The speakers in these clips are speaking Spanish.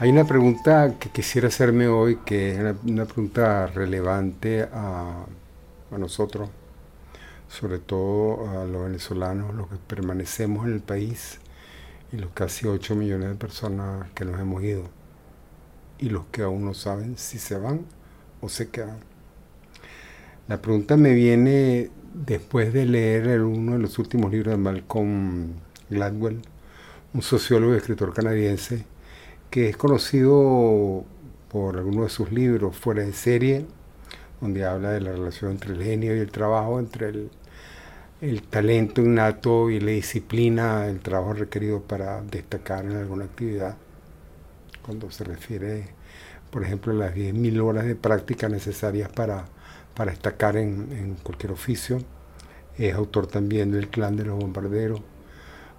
Hay una pregunta que quisiera hacerme hoy, que es una, pregunta relevante a, nosotros, sobre todo a los venezolanos, los que permanecemos en el país y los casi 8 millones de personas que nos hemos ido y los que aún no saben si se van o se quedan. La pregunta me viene después de leer uno de los últimos libros de Malcolm Gladwell, un sociólogo y escritor canadiense, que es conocido por algunos de sus libros fuera de serie, donde habla de la relación entre el genio y el trabajo, entre el, talento innato y la disciplina, el trabajo requerido para destacar en alguna actividad, cuando se refiere, por ejemplo, a las 10.000 horas de práctica necesarias para, para destacar en, en cualquier oficio. Es autor también del Clan de los Bombarderos,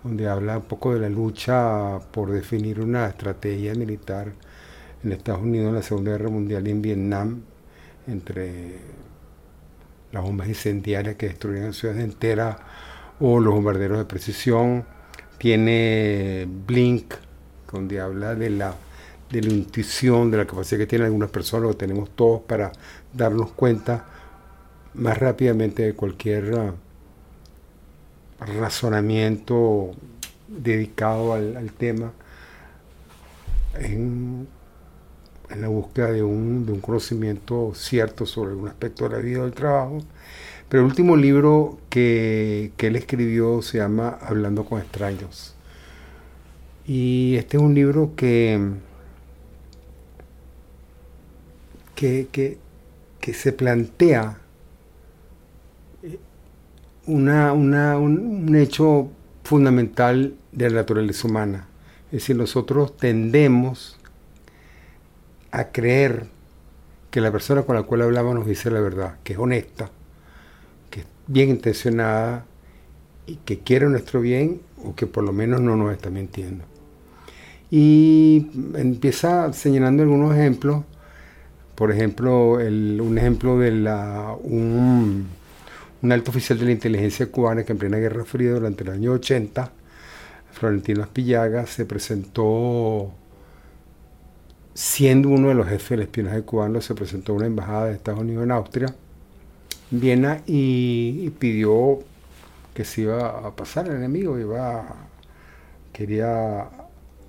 donde habla un poco de la lucha por definir una estrategia militar en Estados Unidos en la Segunda Guerra Mundial y en Vietnam, entre las bombas incendiarias que destruían ciudades enteras o los bombarderos de precisión. Tiene Blink, donde habla de la, de la intuición, de la capacidad que tienen algunas personas, o tenemos todos para darnos cuenta más rápidamente de cualquier razonamiento dedicado al, tema en, la búsqueda de un, de un, conocimiento cierto sobre un aspecto de la vida o del trabajo. Pero el último libro que, él escribió se llama Hablando con extraños. Y este es un libro que, que, que se plantea una, un, hecho fundamental de la naturaleza humana. Es decir, nosotros tendemos a creer que la persona con la cual hablamos dice la verdad, que es honesta, que es bien intencionada y que quiere nuestro bien o que por lo menos no nos está mintiendo. Y empieza señalando algunos ejemplos, por ejemplo, un ejemplo de un, un alto oficial de la inteligencia cubana que en plena Guerra Fría durante el año 80, Florentino Aspillaga, se presentó, siendo uno de los jefes del espionaje cubano, se presentó a una embajada de Estados Unidos en Austria, Viena, y, pidió que se iba a pasar el enemigo, iba quería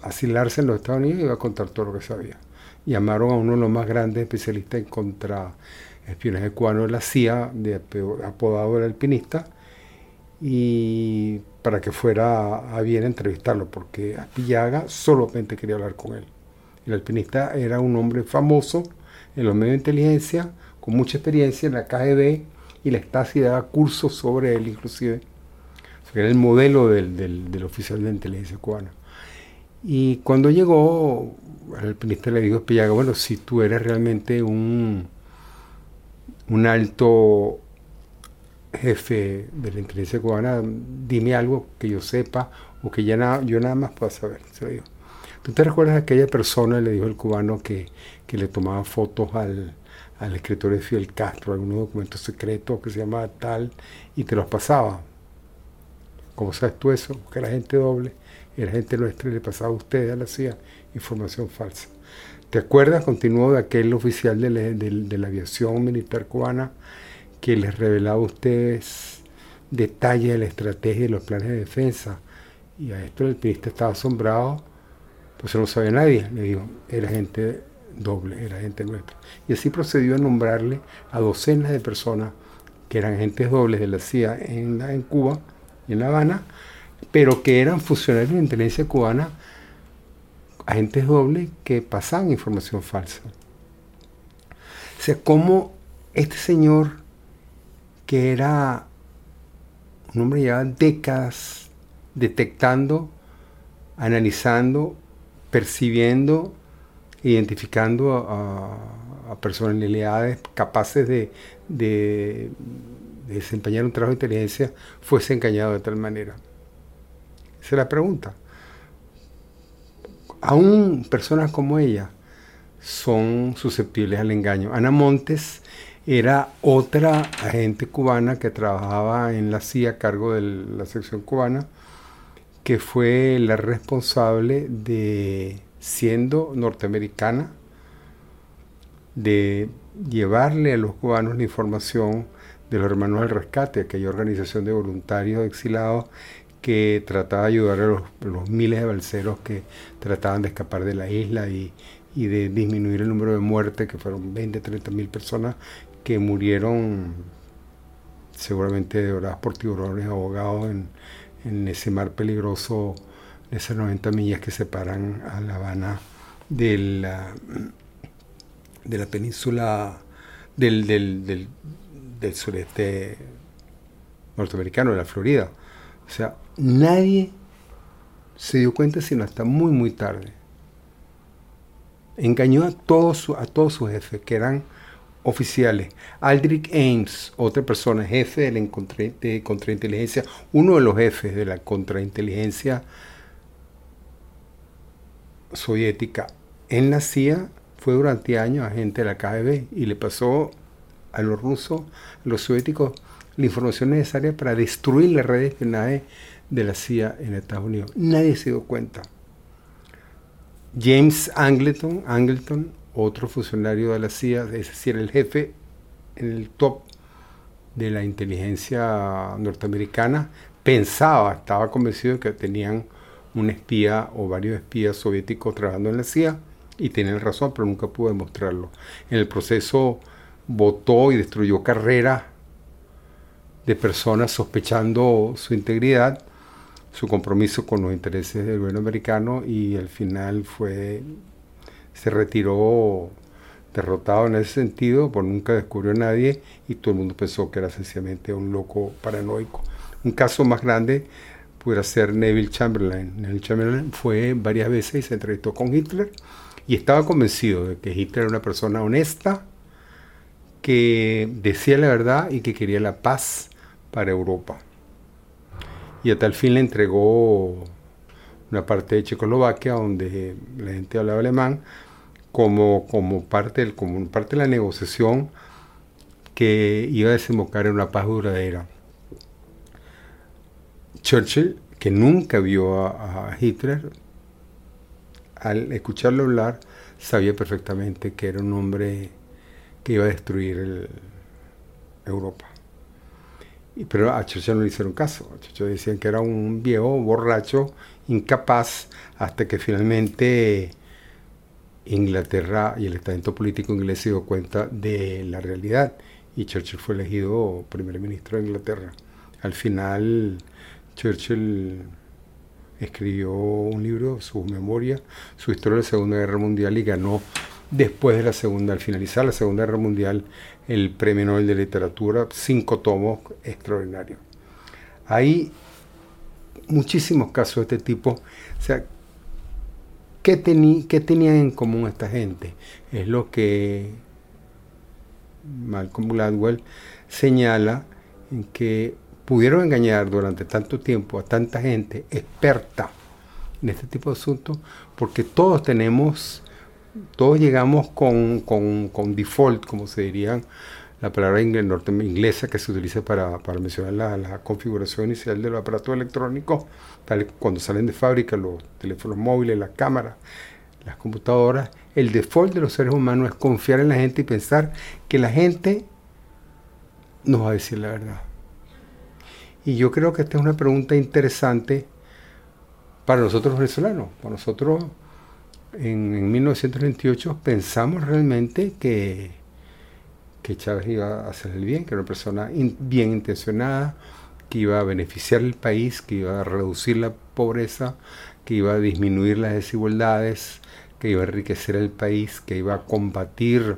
asilarse en los Estados Unidos y iba a contar todo lo que sabía. Llamaron a uno de los más grandes especialistas en contra espionaje cubano de la CIA, apodado el alpinista, y para que fuera a bien entrevistarlo, porque Aspillaga solamente quería hablar con él. El alpinista era un hombre famoso en los medios de inteligencia, con mucha experiencia en la KGB, y la Stasi daba cursos sobre él inclusive. era el modelo del, del, oficial de inteligencia cubana. Y cuando llegó, el alpinista le dijo a Aspillaga, bueno, si tú eres realmente un un alto jefe de la inteligencia cubana, dime algo que yo sepa o que ya yo nada más pueda saber. Se lo. ¿Tú te recuerdas de aquella persona, le dijo el cubano, que, le tomaba fotos al, al escritor de Fidel Castro, algunos documentos secretos que se llamaba tal, y te los pasaba? ¿Cómo sabes tú eso? Que era gente doble, era gente nuestra y le pasaba a ustedes a la CIA información falsa. ¿Te acuerdas? Continuó de aquel oficial de la, aviación militar cubana que les revelaba a ustedes detalles de la estrategia y los planes de defensa. Y a esto el periodista estaba asombrado, pues no sabía nadie. Le dijo, era gente doble, era gente nuestra. Y así procedió a nombrarle a docenas de personas que eran agentes dobles de la CIA en, en Cuba y en La Habana, pero que eran funcionarios de inteligencia cubana agentes dobles que pasaban información falsa. O sea, cómo este señor, que era un hombre ya décadas detectando, analizando, percibiendo, identificando a, personalidades capaces de, desempeñar un trabajo de inteligencia fuese engañado de tal manera. Esa es la pregunta. Aún personas como ella son susceptibles al engaño. Ana Montes era otra agente cubana que trabajaba en la CIA a cargo de la sección cubana, que fue la responsable de, siendo norteamericana, de llevarle a los cubanos la información de los hermanos del rescate, aquella organización de voluntarios exilados que trataba de ayudar a los, miles de balseros que trataban de escapar de la isla y, de disminuir el número de muertes, que fueron 20, 30 mil personas que murieron seguramente devoradas por tiburones ahogados en, en ese mar peligroso de esas 90 millas que separan a La Habana de la, de la península del, del, del, sureste norteamericano, de la Florida. O sea, nadie se dio cuenta sino hasta muy, muy tarde. Engañó a todos, a todos sus jefes, que eran oficiales. Aldrich Ames, otra persona, jefe de la de contrainteligencia, uno de los jefes de la contrainteligencia soviética en la CIA, fue durante años agente de la KGB y le pasó a los rusos, a los soviéticos, la información necesaria para destruir la red de de la CIA en Estados Unidos. Nadie se dio cuenta. James Angleton, Angleton otro funcionario de la CIA, es decir, el jefe en el top de la inteligencia norteamericana, pensaba, estaba convencido de que tenían un espía o varios espías soviéticos trabajando en la CIA y tenían razón, pero nunca pudo demostrarlo. En el proceso votó y destruyó carreras de personas sospechando su integridad, su compromiso con los intereses del gobierno americano y al final fue se retiró derrotado en ese sentido, pues nunca descubrió a nadie y todo el mundo pensó que era sencillamente un loco paranoico. Un caso más grande pudiera ser Neville Chamberlain. Neville Chamberlain fue varias veces y se entrevistó con Hitler y estaba convencido de que Hitler era una persona honesta, que decía la verdad y que quería la paz para Europa. Y a tal fin le entregó una parte de Checoslovaquia donde la gente hablaba alemán como, como, parte, del, como parte de la negociación que iba a desembocar en una paz duradera. Churchill, que nunca vio a, Hitler, al escucharlo hablar, sabía perfectamente que era un hombre que iba a destruir Europa. Pero a Churchill no le hicieron caso. A Churchill decían que era un viejo borracho, incapaz, hasta que finalmente Inglaterra y el estamento político inglés se dio cuenta de la realidad y Churchill fue elegido primer ministro de Inglaterra. Al final, Churchill escribió un libro, su memoria, su historia de la Segunda Guerra Mundial y ganó después de la Segunda, al finalizar la Segunda Guerra Mundial, el Premio Nobel de Literatura, cinco tomos extraordinarios. Hay muchísimos casos de este tipo. O sea, ¿Qué, tenían en común esta gente? Es lo que Malcolm Gladwell señala en que pudieron engañar durante tanto tiempo a tanta gente experta en este tipo de asuntos, porque todos tenemos, todos llegamos con, con default, como se dirían, la palabra inglesa que se utiliza para, mencionar la, configuración inicial de los aparatos electrónicos, tal cuando salen de fábrica los teléfonos móviles, las cámaras, las computadoras, el default de los seres humanos es confiar en la gente y pensar que la gente nos va a decir la verdad. Y yo creo que esta es una pregunta interesante para nosotros venezolanos. Para nosotros en 1928 pensamos realmente que que Chávez iba a hacer el bien, que era una persona bien intencionada, que iba a beneficiar el país, que iba a reducir la pobreza, que iba a disminuir las desigualdades, que iba a enriquecer el país, que iba a combatir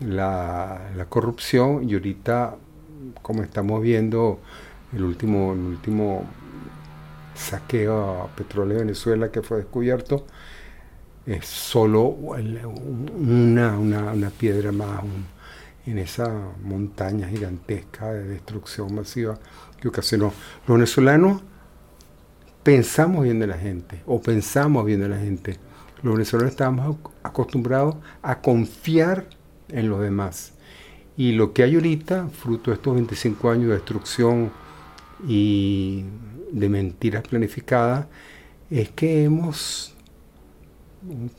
la, corrupción. Y ahorita, como estamos viendo, el último, último saqueo a petróleo de Venezuela que fue descubierto, es solo una, una, una piedra más, en esa montaña gigantesca de destrucción masiva que ocasionó. Los venezolanos pensamos bien de la gente, o pensamos bien de la gente. Los venezolanos estábamos acostumbrados a confiar en los demás. Y lo que hay ahorita, fruto de estos 25 años de destrucción y de mentiras planificadas, es que hemos,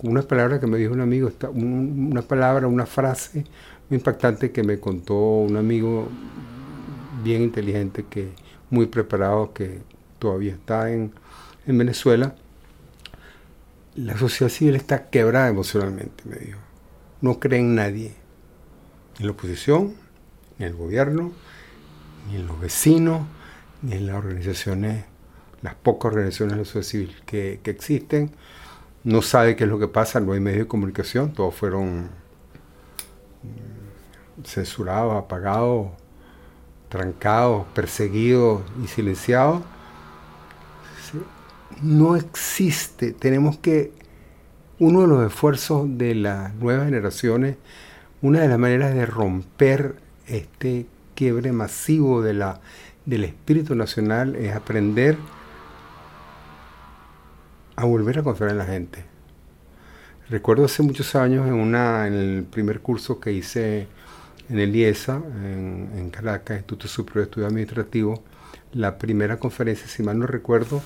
una palabra que me dijo un amigo, una palabra, una frase impactante que me contó un amigo bien inteligente, que muy preparado, que todavía está en, en Venezuela, la sociedad civil está quebrada emocionalmente, me dijo. No cree en nadie, ni en la oposición, ni en el gobierno, ni en los vecinos, ni en las organizaciones, las pocas organizaciones de la sociedad civil que, que existen. No sabe qué es lo que pasa, no hay medios de comunicación, todos fueron censurados, apagados, trancados, perseguidos y silenciados no existe. Tenemos que, uno de los esfuerzos de las nuevas generaciones, una de las maneras de romper este quiebre masivo de la, del espíritu nacional es aprender a volver a confiar en la gente. Recuerdo hace muchos años en, una, en el primer curso que hice en el IESA, en, Caracas, Instituto Superior de Estudio Administrativo, la primera conferencia, si mal no recuerdo,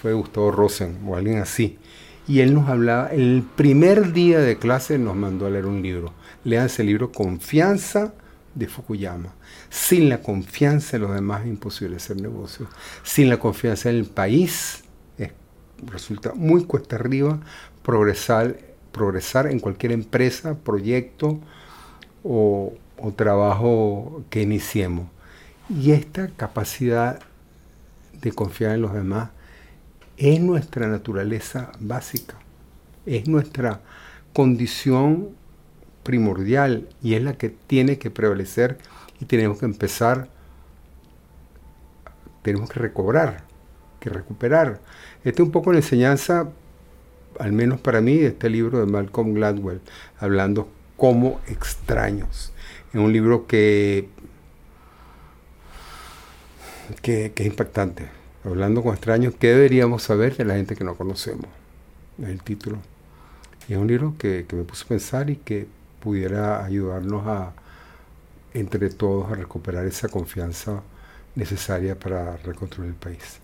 fue Gustavo Rosen o alguien así. Y él nos hablaba, el primer día de clase nos mandó a leer un libro. Lean ese libro Confianza de Fukuyama. Sin la confianza en los demás es imposible hacer negocios. Sin la confianza en el país resulta muy cuesta arriba progresar, progresar en cualquier empresa, proyecto o, o trabajo que iniciemos. Y esta capacidad de confiar en los demás es nuestra naturaleza básica, es nuestra condición primordial y es la que tiene que prevalecer y tenemos que empezar, tenemos que recobrar, que recuperar. Esta es un poco la enseñanza, al menos para mí, de este libro de Malcolm Gladwell, hablando como extraños. Es un libro que, que, es impactante hablando con extraños, ¿qué deberíamos saber de la gente que no conocemos? Es el título. Es un libro que, que me puso a pensar y que pudiera ayudarnos a, entre todos, a recuperar esa confianza necesaria para reconstruir el país.